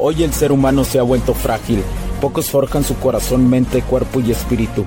Hoy el ser humano se ha vuelto frágil. Pocos forjan su corazón, mente, cuerpo y espíritu.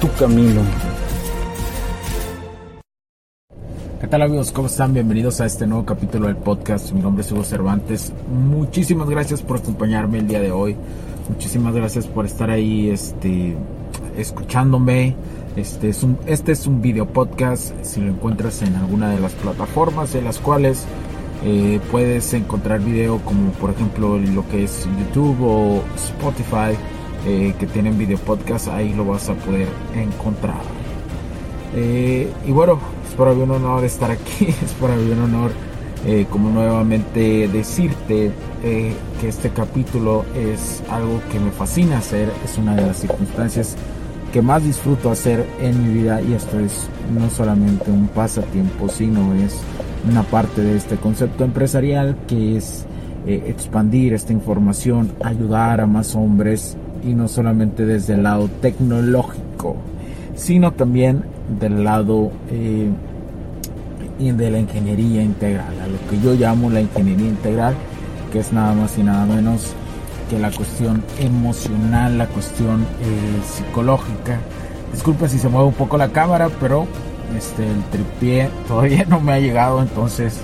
tu camino. ¿Qué tal amigos? ¿Cómo están? Bienvenidos a este nuevo capítulo del podcast. Mi nombre es Hugo Cervantes. Muchísimas gracias por acompañarme el día de hoy. Muchísimas gracias por estar ahí este, escuchándome. Este es un, este es un video podcast. Si lo encuentras en alguna de las plataformas en las cuales eh, puedes encontrar video, como por ejemplo lo que es YouTube o Spotify, eh, que tienen video podcast, ahí lo vas a poder encontrar. Eh, y bueno, es para mí un honor estar aquí, es para mí un honor como nuevamente decirte que este capítulo es algo que me fascina hacer, es una de las circunstancias que más disfruto hacer en mi vida y esto es no solamente un pasatiempo, sino es una parte de este concepto empresarial que es eh, expandir esta información, ayudar a más hombres y no solamente desde el lado tecnológico, sino también del lado eh, de la ingeniería integral, a lo que yo llamo la ingeniería integral, que es nada más y nada menos que la cuestión emocional, la cuestión eh, psicológica. Disculpa si se mueve un poco la cámara, pero este, el tripié todavía no me ha llegado, entonces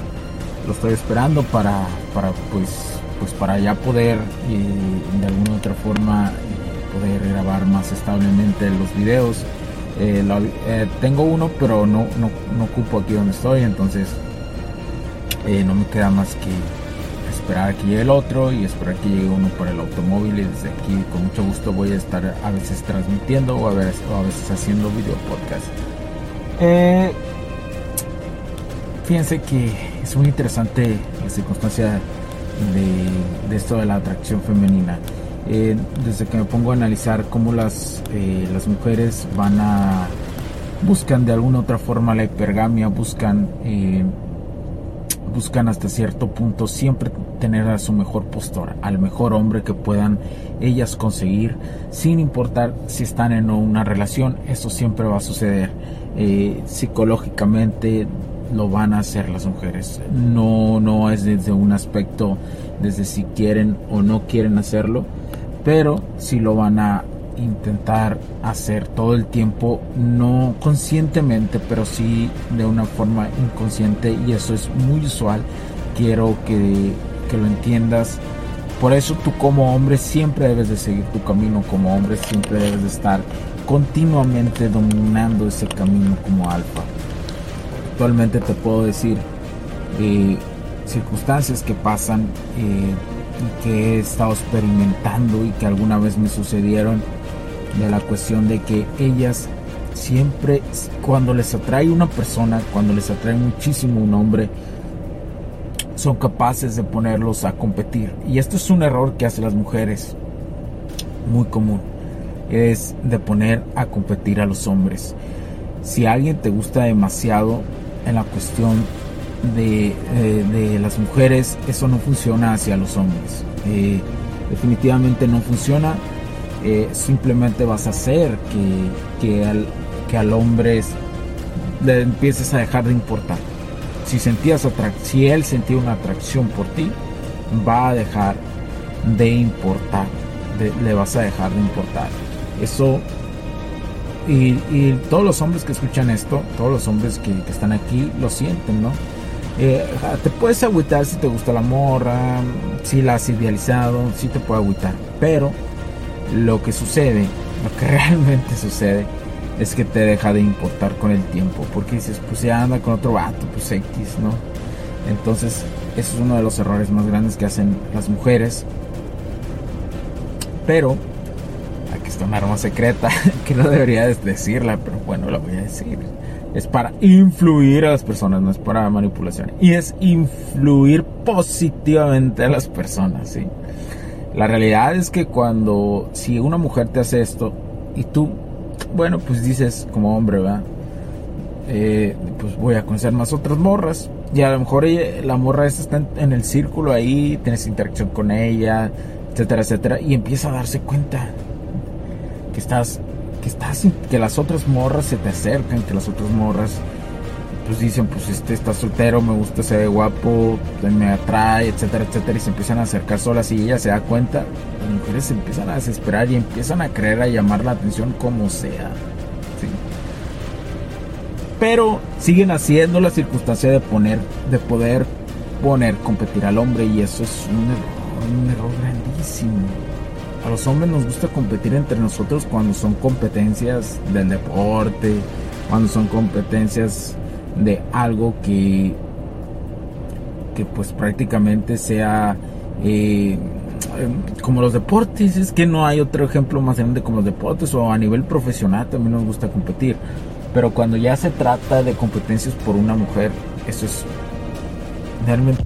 lo estoy esperando para, para pues, pues para ya poder eh, de alguna otra forma eh, poder grabar más establemente los videos. tengo uno, pero no, no, no ocupo aquí donde estoy, entonces no me queda más que esperar que llegue el otro y esperar que llegue uno para el automóvil y desde aquí con mucho gusto voy a estar a veces transmitiendo o a veces, haciendo video podcast. Eh, fíjense que es muy interesante la circunstancia de, esto de la atracción femenina. Eh, desde que me pongo a analizar cómo las, eh, las mujeres van a buscan de alguna otra forma la hipergamia, buscan buscan hasta cierto punto siempre tener a su mejor postor, al mejor hombre que puedan ellas conseguir, sin importar si están en una relación, eso siempre va a suceder. Eh, psicológicamente lo van a hacer las mujeres. No, no es desde un aspecto, desde si quieren o no quieren hacerlo, pero si lo van a intentar hacer todo el tiempo, no conscientemente, pero sí de una forma inconsciente y eso es muy usual. Quiero que, que lo entiendas. Por eso tú como hombre siempre debes de seguir tu camino, como hombre siempre debes de estar continuamente dominando ese camino como alfa. Actualmente te puedo decir eh, circunstancias que pasan eh, y que he estado experimentando y que alguna vez me sucedieron de la cuestión de que ellas siempre, cuando les atrae una persona, cuando les atrae muchísimo un hombre, son capaces de ponerlos a competir. Y esto es un error que hacen las mujeres, muy común, es de poner a competir a los hombres. Si alguien te gusta demasiado en la cuestión de, eh, las mujeres, eso no funciona hacia los hombres. Eh, definitivamente no funciona eh, simplemente vas a hacer que, que, al, que al hombre le empieces a dejar de importar. Si, sentías si él sentía una atracción por ti, va a dejar de importar, le vas a dejar de importar. Eso, y, todos los hombres que escuchan esto, todos los hombres que, están aquí, lo sienten, ¿no? Eh, te puedes agüitar si te gusta la morra, si la has idealizado, si te puede agüitar, pero lo que sucede, lo que realmente sucede, es que te deja de importar con el tiempo. Porque dices, pues ya anda con otro vato, pues X, ¿no? Entonces, eso es uno de los errores más grandes que hacen las mujeres. Pero, aquí está una arma secreta que no debería decirla, pero bueno, la voy a decir. Es para influir a las personas, no es para manipulación. Y es influir positivamente a las personas, ¿sí? La realidad es que cuando, si una mujer te hace esto y tú, bueno, pues dices como hombre, ¿verdad? Eh, pues voy a conocer más otras morras. Y a lo mejor la morra esta está en, el círculo ahí, tienes interacción con ella, etcétera, etcétera. Y empieza a darse cuenta que estás, que estás, que las otras morras se te acercan, que las otras morras pues dicen, pues este está soltero, me gusta, se ve guapo, me atrae, etcétera, etcétera, y se empiezan a acercar solas y ella se da cuenta, las mujeres se empiezan a desesperar y empiezan a creer a llamar la atención como sea. Pero siguen haciendo la circunstancia de poner, de poder poner, competir al hombre y eso es un error, un error grandísimo. A los hombres nos gusta competir entre nosotros cuando son competencias del deporte, cuando son competencias de algo que, que pues prácticamente sea eh, como los deportes, es que no hay otro ejemplo más grande como los deportes o a nivel profesional también nos gusta competir. Pero cuando ya se trata de competencias por una mujer, eso es realmente...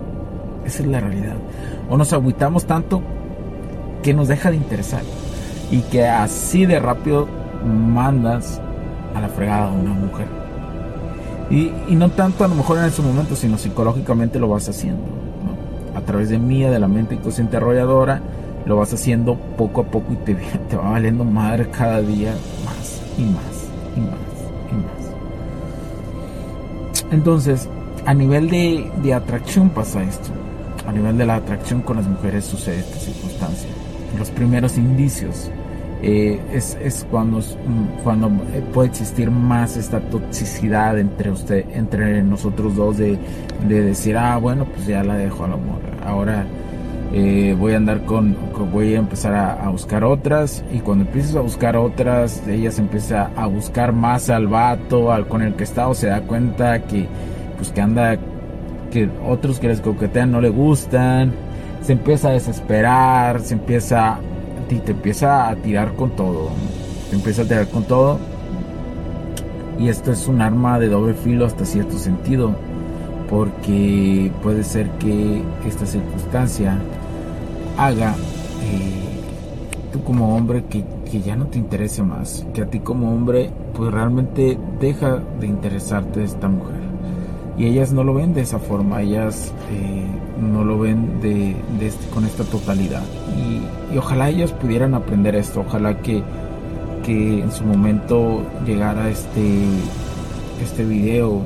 Esa es la realidad. O nos agüitamos tanto que nos deja de interesar. Y que así de rápido mandas a la fregada a una mujer. Y, no tanto a lo mejor en ese momento, sino psicológicamente lo vas haciendo. A través de mía, de la mente inconsciente arrolladora, lo vas haciendo poco a poco y te, te va valiendo madre cada día más y más y más y más. Entonces, a nivel de, de atracción pasa esto. A nivel de la atracción con las mujeres sucede esta circunstancia. Los primeros indicios eh, es, es, cuando, mm, cuando eh, puede existir más esta toxicidad entre usted, entre nosotros dos de, de decir, ah, bueno, pues ya la dejo al amor. Ahora eh, voy a andar con, voy a empezar a, buscar otras y cuando empieces a buscar otras, ella se empieza a buscar más al vato al, con el que está o se da cuenta que, pues que anda, que otros que les coquetean no le gustan, se empieza a desesperar, se empieza y te empieza a tirar con todo. Te empieza a tirar con todo. Y esto es un arma de doble filo hasta cierto sentido. Porque puede ser que esta circunstancia haga eh, tú como hombre que, que, ya no te interese más. Que a ti como hombre pues realmente deja de interesarte esta mujer. Y ellas no lo ven de esa forma. Ellas... Eh, no lo ven este, con esta totalidad. Y, ojalá ellos pudieran aprender esto, ojalá que, que en su momento llegara este, este video,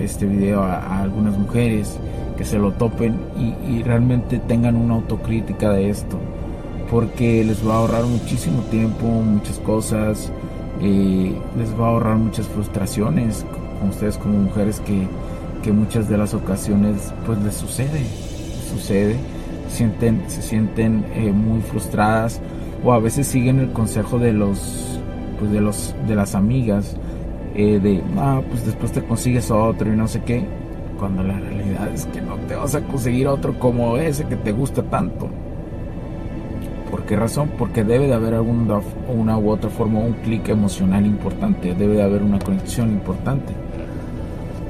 este video a, algunas mujeres que se lo topen y, realmente tengan una autocrítica de esto, porque les va a ahorrar muchísimo tiempo, muchas cosas, eh, les va a ahorrar muchas frustraciones con ustedes como mujeres que, que muchas de las ocasiones pues les sucede sucede, sienten, se sienten eh, muy frustradas o a veces siguen el consejo de los, pues de los, de las amigas eh, de, ah, pues después te consigues otro y no sé qué, cuando la realidad es que no te vas a conseguir otro como ese que te gusta tanto. ¿Por qué razón? Porque debe de haber alguna una u otra forma un clic emocional importante, debe de haber una conexión importante.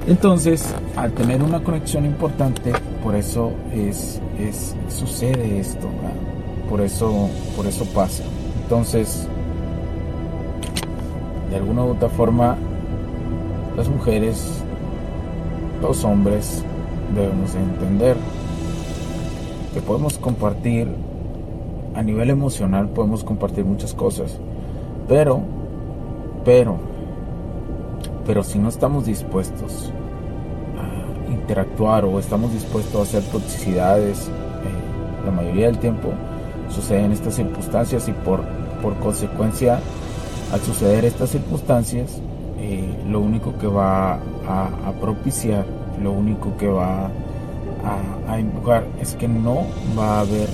Entonces, al tener una conexión importante, por eso es, es sucede esto, por eso, por eso pasa. Entonces, de alguna u otra forma, las mujeres, los hombres, debemos entender que podemos compartir a nivel emocional podemos compartir muchas cosas, pero, pero, pero si no estamos dispuestos interactuar o estamos dispuestos a hacer toxicidades, eh, la mayoría del tiempo suceden estas circunstancias y por, por consecuencia, al suceder estas circunstancias, eh, lo único que va a, propiciar, lo único que va a, a empujar es que no va a haber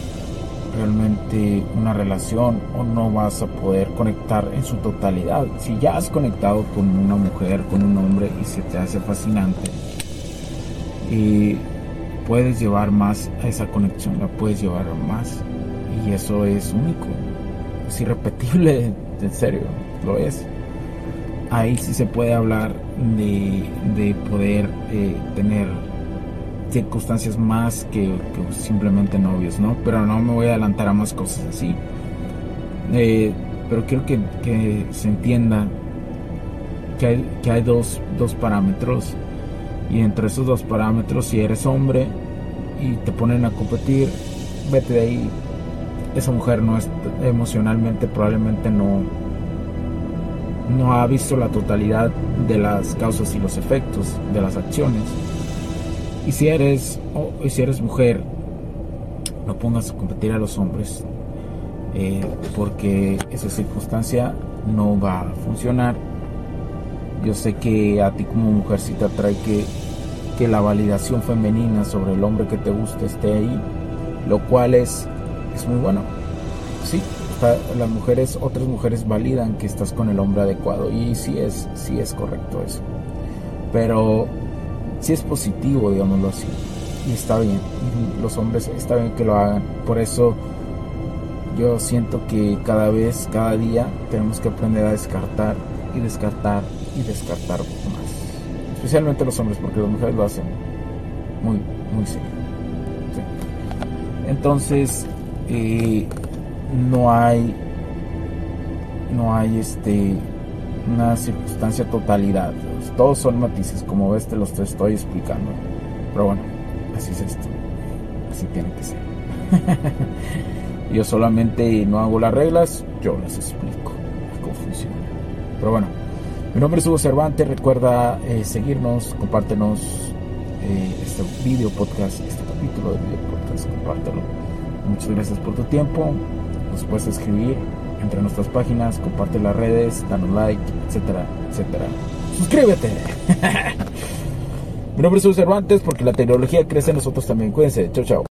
realmente una relación o no vas a poder conectar en su totalidad. Si ya has conectado con una mujer, con un hombre y se te hace fascinante, y puedes llevar más a esa conexión, la puedes llevar más y eso es único, es irrepetible, en serio, lo es. Ahí sí se puede hablar de, poder eh, tener circunstancias más que, simplemente novios, ¿no? Pero no me voy a adelantar a más cosas así. Eh, pero quiero que, se entienda que hay, que hay dos, dos parámetros y entre esos dos parámetros si eres hombre y te ponen a competir vete de ahí esa mujer no es emocionalmente probablemente no no ha visto la totalidad de las causas y los efectos de las acciones y si eres, o si eres mujer, no pongas a competir a los hombres, eh, porque esa circunstancia no va a funcionar. Yo sé que a ti como mujer sí te atrae que, que la validación femenina sobre el hombre que te gusta esté ahí, lo cual es, es muy bueno. Sí, las mujeres, otras mujeres validan que estás con el hombre adecuado y sí es, sí es correcto eso. Pero si es positivo, digámoslo así. Y está bien, los hombres está bien que lo hagan. Por eso yo siento que cada vez, cada día, tenemos que aprender a descartar y descartar y descartar más. Especialmente los hombres, porque las mujeres lo hacen muy, muy serio. Entonces, eh, no hay, no hay este, una circunstancia totalidad todos son matices, como ves te los estoy explicando. Pero bueno, así es esto. Así tiene que ser. yo solamente no hago las reglas, yo las explico cómo funciona. Pero bueno, mi nombre es Hugo Cervantes, recuerda eh, seguirnos, compártenos eh, este video podcast, este capítulo de video podcast, compártelo. Muchas gracias por tu tiempo, nos puedes escribir entre nuestras páginas, comparte las redes, danos like, etcétera, etcétera suscríbete. Mi nombre es Cervantes porque la tecnología crece en nosotros también. Cuídense. Chao, chao.